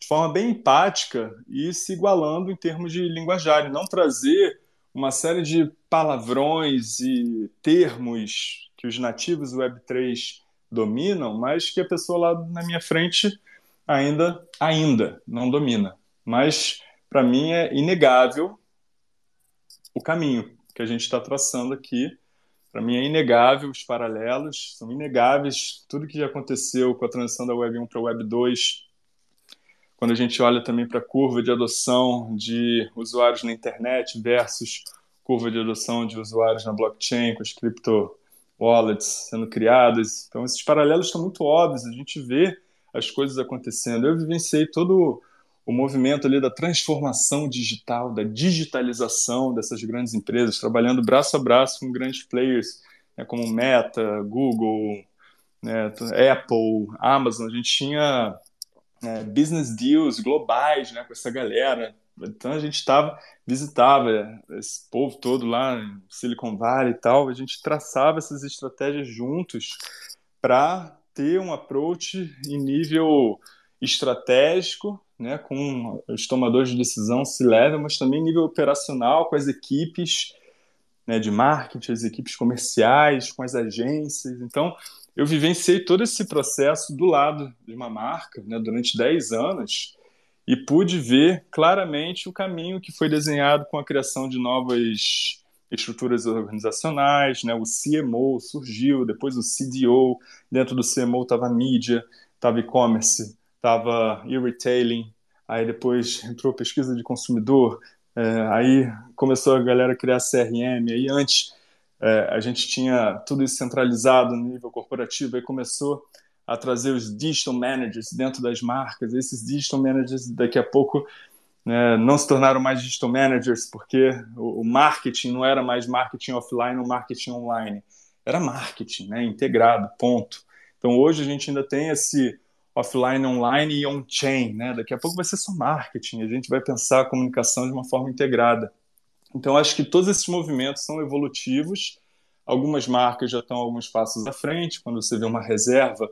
de forma bem empática e se igualando em termos de linguajar, não trazer uma série de palavrões e termos que os nativos do Web3 dominam, mas que a pessoa lá na minha frente ainda ainda não domina. Mas para mim é inegável o caminho que a gente está traçando aqui. Para mim é inegável os paralelos, são inegáveis tudo que já aconteceu com a transição da Web 1 para a Web 2 quando a gente olha também para a curva de adoção de usuários na internet versus curva de adoção de usuários na blockchain, com as cripto wallets sendo criadas. Então, esses paralelos estão muito óbvios, a gente vê as coisas acontecendo. Eu vivenciei todo o movimento ali da transformação digital, da digitalização dessas grandes empresas, trabalhando braço a braço com grandes players né, como Meta, Google, né, Apple, Amazon. A gente tinha é, business deals globais né, com essa galera. Então a gente estava, visitava esse povo todo lá em Silicon Valley e tal, a gente traçava essas estratégias juntos para ter um approach em nível estratégico, né, com os tomadores de decisão se levam, mas também nível operacional, com as equipes né, de marketing, as equipes comerciais, com as agências. Então, eu vivenciei todo esse processo do lado de uma marca né, durante 10 anos e pude ver claramente o caminho que foi desenhado com a criação de novas estruturas organizacionais, né? O CMO surgiu, depois o CDO, dentro do CMO estava mídia, estava e-commerce, estava e-retailing, aí depois entrou pesquisa de consumidor, é, aí começou a galera criar CRM, aí antes é, a gente tinha tudo isso centralizado no nível corporativo, aí começou a trazer os digital managers dentro das marcas, esses digital managers daqui a pouco né, não se tornaram mais digital managers porque o, o, marketing não era mais marketing offline ou marketing online, era marketing, né, integrado, ponto. Então hoje a gente ainda tem esse offline, online e on-chain, né? Daqui a pouco vai ser só marketing, a gente vai pensar a comunicação de uma forma integrada. Então acho que todos esses movimentos são evolutivos. Algumas marcas já estão alguns passos à frente, quando você vê uma reserva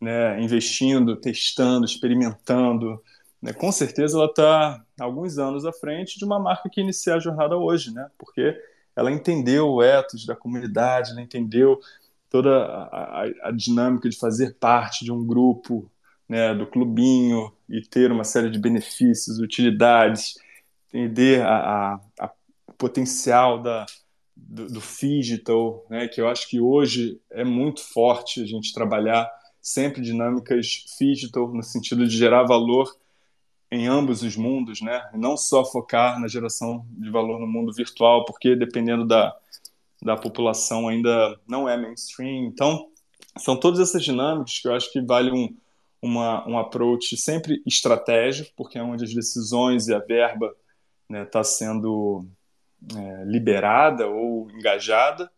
né, investindo, testando, experimentando, né, com certeza ela está alguns anos à frente de uma marca que inicia a jornada hoje, né? Porque ela entendeu o ethos da comunidade, ela entendeu toda a, a, a dinâmica de fazer parte de um grupo, né, do clubinho e ter uma série de benefícios, utilidades, entender a, a, a potencial da, do, do digital, né, que eu acho que hoje é muito forte a gente trabalhar sempre dinâmicas digital no sentido de gerar valor em ambos os mundos, né? Não só focar na geração de valor no mundo virtual, porque dependendo da, da população ainda não é mainstream. Então, são todas essas dinâmicas que eu acho que vale um, uma, um approach sempre estratégico, porque é onde as decisões e a verba está né, tá sendo é, liberada ou engajada,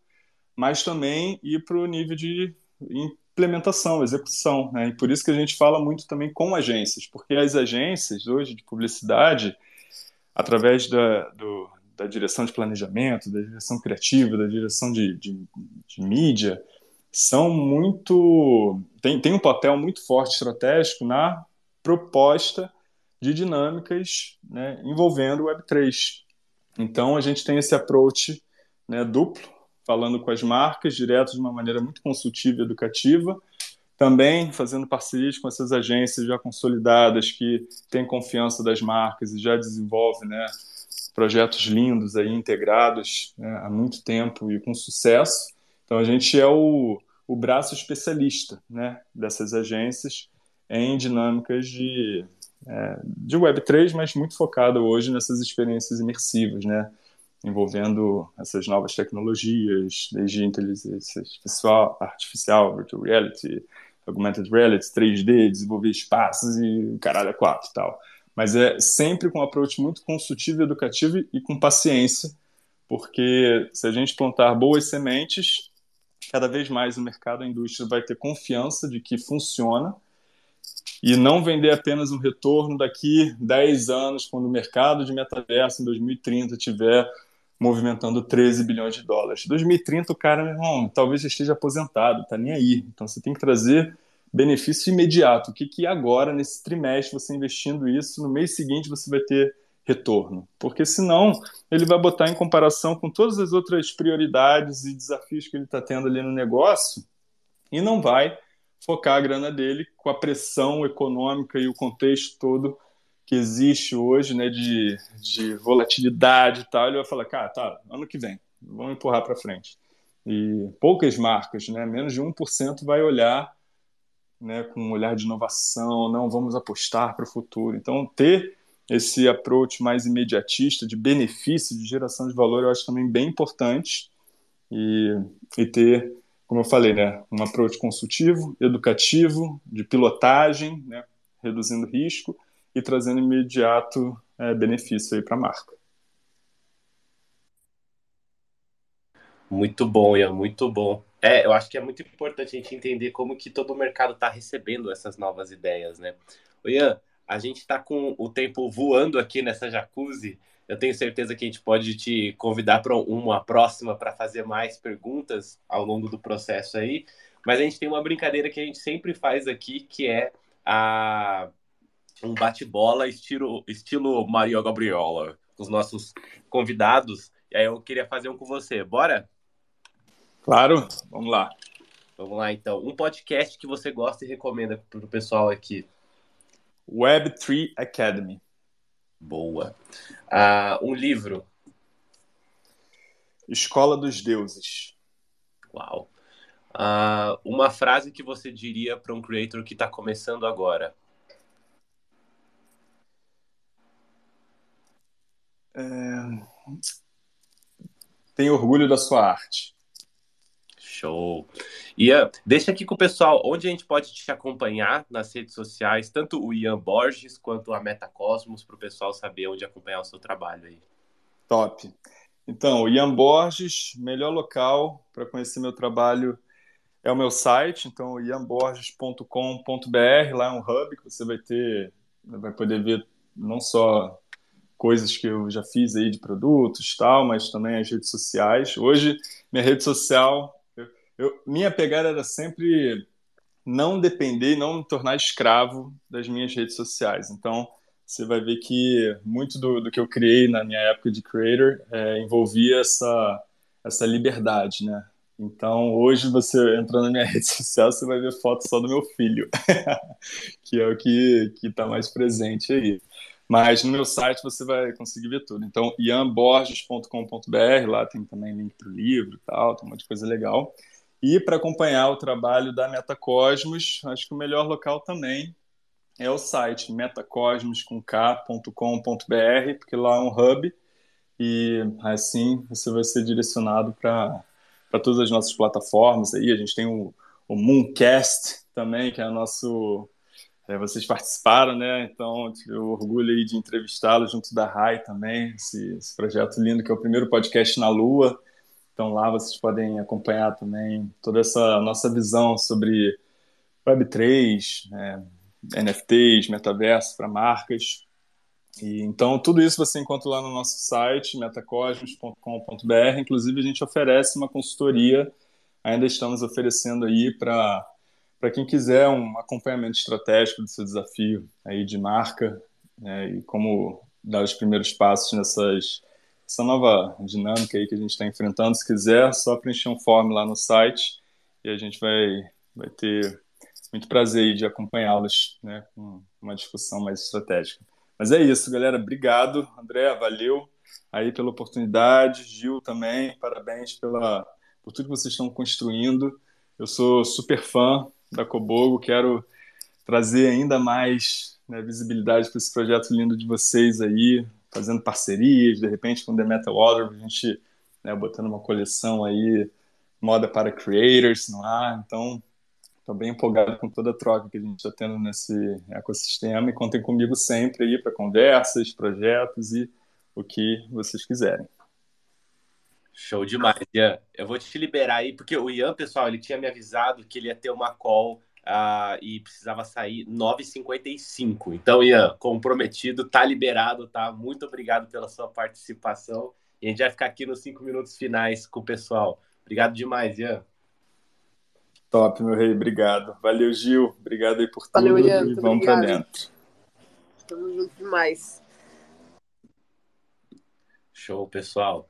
mas também ir para o nível de implementação, execução. Né? E por isso que a gente fala muito também com agências, porque as agências hoje de publicidade, através da, do, da direção de planejamento, da direção criativa, da direção de, de, de mídia, são muito. tem, tem um papel muito forte estratégico na proposta de dinâmicas né, envolvendo o Web3. Então a gente tem esse approach né, duplo, falando com as marcas direto de uma maneira muito consultiva e educativa, também fazendo parcerias com essas agências já consolidadas que têm confiança das marcas e já desenvolvem né, projetos lindos aí integrados né, há muito tempo e com sucesso. Então a gente é o, o braço especialista né, dessas agências em dinâmicas de, é, de Web3, mas muito focado hoje nessas experiências imersivas, né? envolvendo essas novas tecnologias, desde inteligência artificial, artificial virtual reality, augmented reality, 3D, desenvolver espaços e caralho, é quatro e tal. Mas é sempre com um approach muito consultivo educativo e com paciência, porque se a gente plantar boas sementes, cada vez mais o mercado, a indústria vai ter confiança de que funciona e não vender apenas um retorno daqui 10 anos, quando o mercado de metaverso em 2030 tiver movimentando 13 bilhões de dólares. 2030 o cara, meu irmão, talvez esteja aposentado, tá nem aí. Então você tem que trazer benefício imediato. O que que agora, nesse trimestre, você investindo isso, no mês seguinte você vai ter retorno? Porque senão ele vai botar em comparação com todas as outras prioridades e desafios que ele está tendo ali no negócio e não vai focar a grana dele com a pressão econômica e o contexto todo que existe hoje, né, de, de volatilidade e tal, ele vai falar, cara, tá, ano que vem, vamos empurrar para frente. E poucas marcas, né, menos de 1% vai olhar né, com um olhar de inovação, não, vamos apostar para o futuro. Então, ter esse approach mais imediatista, de benefício, de geração de valor, eu acho também bem importante. E, e ter, como eu falei, né, um approach consultivo, educativo, de pilotagem, né, reduzindo risco, e trazendo imediato é, benefício para a marca. Muito bom, Ian, muito bom. É, eu acho que é muito importante a gente entender como que todo o mercado está recebendo essas novas ideias, né? O Ian, a gente está com o tempo voando aqui nessa jacuzzi. Eu tenho certeza que a gente pode te convidar para uma próxima para fazer mais perguntas ao longo do processo aí. Mas a gente tem uma brincadeira que a gente sempre faz aqui, que é a um bate-bola estilo, estilo Maria Gabriola, com os nossos convidados. E aí eu queria fazer um com você. Bora? Claro, vamos lá. Vamos lá, então. Um podcast que você gosta e recomenda para o pessoal aqui. Web3 Academy. Boa. Uh, um livro. Escola dos Deuses. Uau. Uh, uma frase que você diria para um creator que está começando agora. É... Tem orgulho da sua arte. Show. Ian, deixa aqui com o pessoal onde a gente pode te acompanhar nas redes sociais, tanto o Ian Borges quanto a Metacosmos, para o pessoal saber onde acompanhar o seu trabalho aí. Top. Então, Ian Borges, melhor local para conhecer meu trabalho é o meu site, então ianborges.com.br, lá é um hub que você vai ter, vai poder ver não só coisas que eu já fiz aí de produtos tal, mas também as redes sociais. Hoje, minha rede social eu, minha pegada era sempre não depender, não me tornar escravo das minhas redes sociais. Então, você vai ver que muito do, do que eu criei na minha época de creator é, envolvia essa, essa liberdade, né? Então, hoje, você entrando na minha rede social, você vai ver foto só do meu filho, que é o que está mais presente aí. Mas no meu site você vai conseguir ver tudo. Então, ianborges.com.br, lá tem também link para o livro e tal, tem um monte de coisa legal. E para acompanhar o trabalho da Metacosmos, acho que o melhor local também é o site metacosmos.com.br, porque lá é um hub e assim você vai ser direcionado para todas as nossas plataformas. Aí a gente tem o, o Mooncast também, que é o nosso. É, vocês participaram, né? Então, o orgulho aí de entrevistá-lo junto da RAI também, esse, esse projeto lindo que é o primeiro podcast na Lua. Então lá vocês podem acompanhar também toda essa nossa visão sobre Web3, né, NFTs, metaverso para marcas. E, então tudo isso você encontra lá no nosso site, metacosmos.com.br. Inclusive a gente oferece uma consultoria, ainda estamos oferecendo aí para para quem quiser um acompanhamento estratégico do seu desafio aí de marca né, e como dar os primeiros passos nessas essa nova dinâmica aí que a gente está enfrentando. Se quiser, só preencher um form lá no site e a gente vai, vai ter muito prazer de acompanhá-los né, com uma discussão mais estratégica. Mas é isso, galera. Obrigado, André, valeu aí pela oportunidade. Gil também, parabéns pela, por tudo que vocês estão construindo. Eu sou super fã da Cobogo, quero trazer ainda mais né, visibilidade para esse projeto lindo de vocês aí fazendo parcerias, de repente com The Metal Order, a gente né, botando uma coleção aí, moda para creators no ar, então estou bem empolgado com toda a troca que a gente está tendo nesse ecossistema e contem comigo sempre aí para conversas, projetos e o que vocês quiserem. Show demais, Ian. Eu vou te liberar aí, porque o Ian, pessoal, ele tinha me avisado que ele ia ter uma call uh, e precisava sair 9h55. Então, Ian, comprometido, tá liberado, tá? Muito obrigado pela sua participação. E a gente vai ficar aqui nos cinco minutos finais com o pessoal. Obrigado demais, Ian. Top, meu rei, obrigado. Valeu, Gil. Obrigado aí por tudo. Valeu, Ian. E vamos para dentro. Estamos juntos demais. Show, pessoal.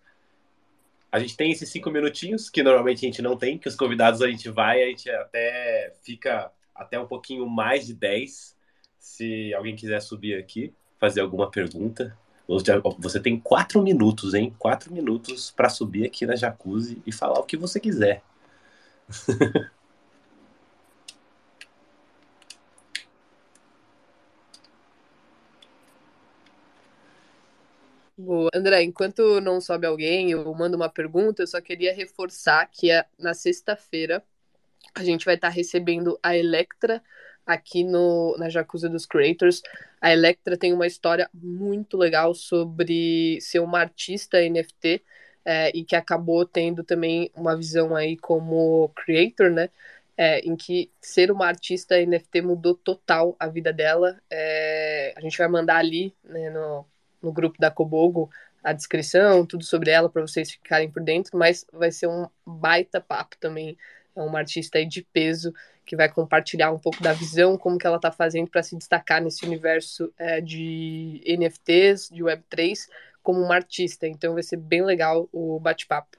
A gente tem esses cinco minutinhos, que normalmente a gente não tem, que os convidados a gente vai, a gente até fica até um pouquinho mais de 10. Se alguém quiser subir aqui, fazer alguma pergunta. Você tem quatro minutos, hein? Quatro minutos para subir aqui na jacuzzi e falar o que você quiser. Boa. André, enquanto não sobe alguém ou manda uma pergunta, eu só queria reforçar que é na sexta-feira a gente vai estar recebendo a Electra aqui no, na Jacuzzi dos Creators. A Electra tem uma história muito legal sobre ser uma artista NFT é, e que acabou tendo também uma visão aí como creator, né? É, em que ser uma artista NFT mudou total a vida dela. É, a gente vai mandar ali né, no, no grupo da Cobogo a descrição, tudo sobre ela para vocês ficarem por dentro, mas vai ser um baita papo também. É uma artista aí de peso que vai compartilhar um pouco da visão, como que ela está fazendo para se destacar nesse universo é, de NFTs, de Web3, como uma artista. Então vai ser bem legal o bate-papo.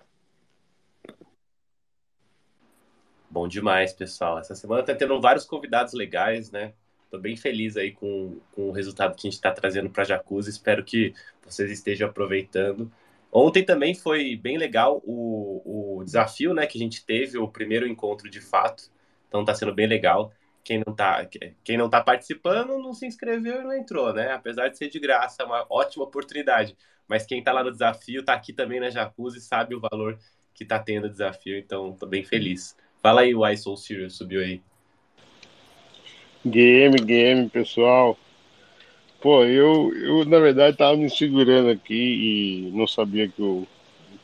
Bom demais, pessoal. Essa semana tá tendo vários convidados legais, né? Tô bem feliz aí com, com o resultado que a gente está trazendo para Jacuzzi. Espero que vocês estejam aproveitando. Ontem também foi bem legal o, o desafio, né, que a gente teve, o primeiro encontro de fato. Então tá sendo bem legal. Quem não tá, quem não tá participando não se inscreveu e não entrou, né? Apesar de ser de graça, é uma ótima oportunidade. Mas quem tá lá no desafio, tá aqui também na Jacuzzi, sabe o valor que tá tendo o desafio, então tô bem feliz. Fala aí, o I Soul Serious subiu aí. Game, game, pessoal. Pô, eu, eu na verdade tava me segurando aqui e não sabia que o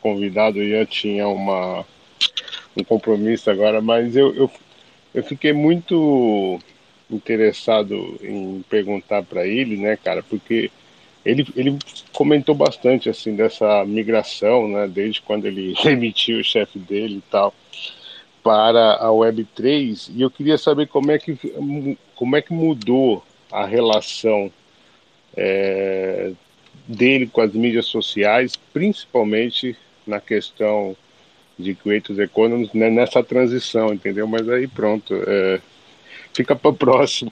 convidado já tinha uma, um compromisso agora, mas eu, eu, eu fiquei muito interessado em perguntar para ele, né, cara, porque ele, ele comentou bastante assim dessa migração, né, desde quando ele demitiu o chefe dele e tal para a Web3 e eu queria saber como é que, como é que mudou a relação é, dele com as mídias sociais, principalmente na questão de Creators Economy, né, nessa transição, entendeu? Mas aí pronto, é, fica para o próximo.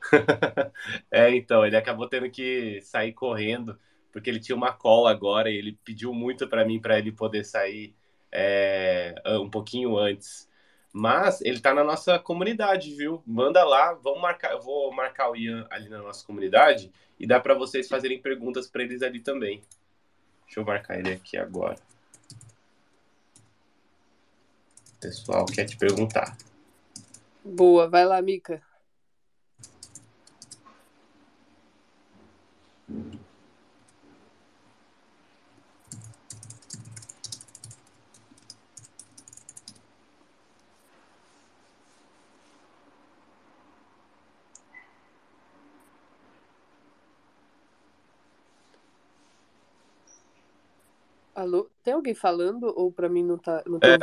é, então, ele acabou tendo que sair correndo, porque ele tinha uma call agora e ele pediu muito para mim para ele poder sair é, um pouquinho antes. Mas ele tá na nossa comunidade, viu? Manda lá, vamos marcar, eu vou marcar o Ian ali na nossa comunidade e dá para vocês fazerem perguntas para eles ali também. Deixa eu marcar ele aqui agora. O pessoal quer te perguntar. Boa, vai lá, Mica. Alô? Tem alguém falando ou para mim não tá, não tá é,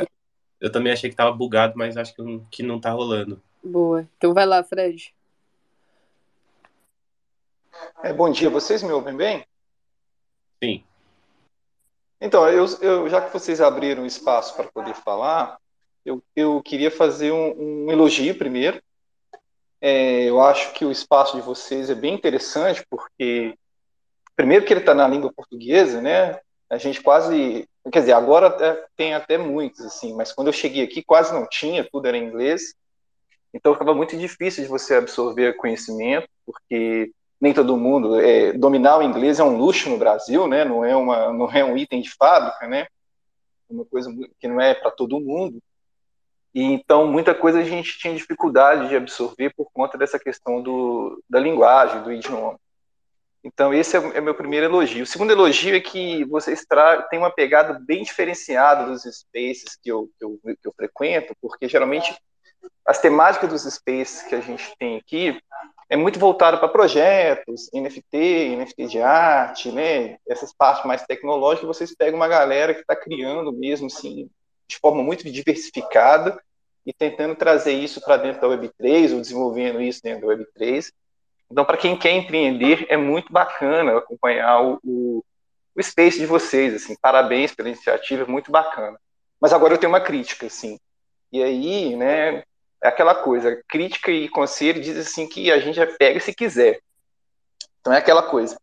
Eu também achei que tava bugado, mas acho que, que não tá rolando. Boa. Então vai lá, Fred. É, bom dia, vocês me ouvem bem? Sim. Então, eu, eu já que vocês abriram espaço para poder falar, eu, eu queria fazer um, um elogio primeiro. É, eu acho que o espaço de vocês é bem interessante, porque, primeiro, que ele está na língua portuguesa, né? A gente quase, quer dizer, agora até, tem até muitos, assim, mas quando eu cheguei aqui quase não tinha, tudo era em inglês, então ficava muito difícil de você absorver conhecimento, porque nem todo mundo, é, dominar o inglês é um luxo no Brasil, né, não é, uma, não é um item de fábrica, né, uma coisa que não é para todo mundo, e então muita coisa a gente tinha dificuldade de absorver por conta dessa questão do, da linguagem, do idioma. Então, esse é o é meu primeiro elogio. O segundo elogio é que vocês têm uma pegada bem diferenciada dos spaces que eu, que eu, que eu frequento, porque geralmente as temáticas dos spaces que a gente tem aqui é muito voltado para projetos, NFT, NFT de arte, né? Essas partes mais tecnológicas, vocês pegam uma galera que está criando mesmo, assim, de forma muito diversificada e tentando trazer isso para dentro da Web3 ou desenvolvendo isso dentro da Web3. Então, para quem quer empreender, é muito bacana acompanhar o, o, o space de vocês. Assim, parabéns pela iniciativa, é muito bacana. Mas agora eu tenho uma crítica, assim. E aí, né, é aquela coisa, crítica e conselho diz assim que a gente pega se quiser. Então é aquela coisa.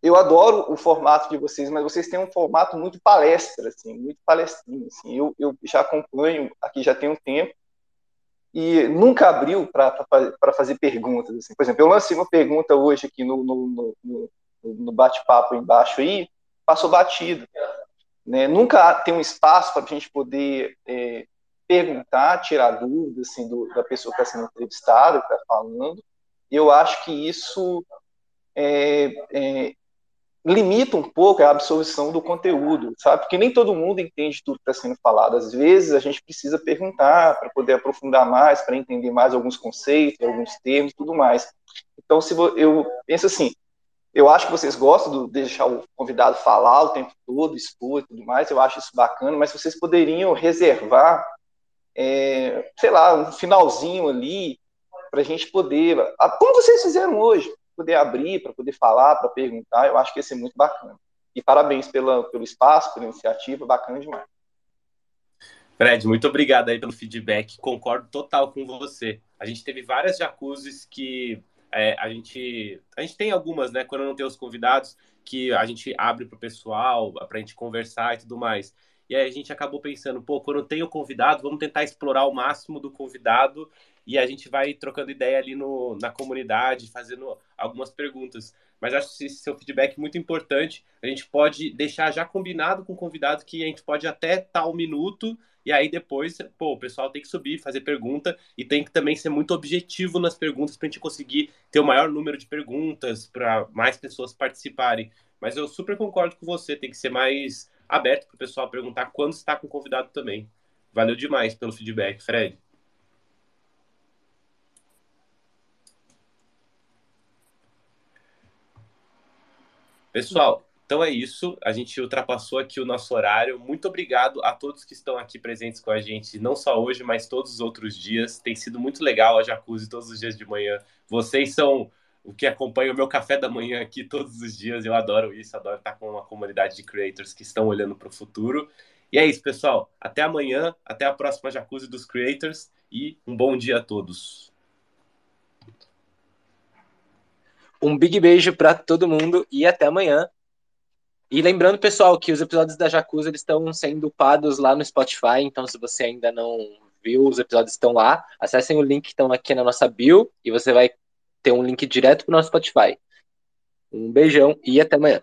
Eu adoro o formato de vocês, mas vocês têm um formato muito palestra, assim, muito palestrinho. Assim. Eu, eu já acompanho aqui já tem um tempo e nunca abriu para fazer perguntas. Assim. Por exemplo, eu lancei uma pergunta hoje aqui no, no, no, no bate-papo embaixo aí, passou batido. Né? Nunca tem um espaço para a gente poder é, perguntar, tirar dúvidas assim, do, da pessoa que está sendo entrevistada, que está falando. Eu acho que isso é, é, limita um pouco a absorção do conteúdo, sabe? Porque nem todo mundo entende tudo que está sendo falado. Às vezes a gente precisa perguntar para poder aprofundar mais, para entender mais alguns conceitos, alguns termos, tudo mais. Então, se eu penso assim, eu acho que vocês gostam de deixar o convidado falar o tempo todo, expor e tudo mais. Eu acho isso bacana, mas vocês poderiam reservar, é, sei lá, um finalzinho ali para a gente poder, como vocês fizeram hoje, poder abrir, para poder falar, para perguntar, eu acho que ia ser muito bacana. E parabéns pela, pelo espaço, pela iniciativa, bacana demais. Fred, muito obrigado aí pelo feedback. Concordo total com você. A gente teve várias jacuzzis que é, a gente a gente tem algumas, né? Quando não tem os convidados, que a gente abre para o pessoal, para a gente conversar e tudo mais. E aí a gente acabou pensando, pô, quando tem o convidado, vamos tentar explorar o máximo do convidado e a gente vai trocando ideia ali no, na comunidade, fazendo algumas perguntas. Mas acho esse seu feedback muito importante. A gente pode deixar já combinado com o convidado que a gente pode até tal minuto e aí depois, pô, o pessoal tem que subir, fazer pergunta e tem que também ser muito objetivo nas perguntas para a gente conseguir ter o maior número de perguntas para mais pessoas participarem. Mas eu super concordo com você, tem que ser mais aberto para o pessoal perguntar quando está com o convidado também. Valeu demais pelo feedback, Fred. Pessoal, então é isso. A gente ultrapassou aqui o nosso horário. Muito obrigado a todos que estão aqui presentes com a gente, não só hoje, mas todos os outros dias. Tem sido muito legal a Jacuzzi todos os dias de manhã. Vocês são o que acompanha o meu café da manhã aqui todos os dias. Eu adoro isso, adoro estar com uma comunidade de creators que estão olhando para o futuro. E é isso, pessoal. Até amanhã, até a próxima Jacuzzi dos Creators e um bom dia a todos. Um big beijo para todo mundo e até amanhã. E lembrando, pessoal, que os episódios da Jacuzzi eles estão sendo upados lá no Spotify, então se você ainda não viu, os episódios estão lá. Acessem o link que estão aqui na nossa bio e você vai ter um link direto para o nosso Spotify. Um beijão e até amanhã.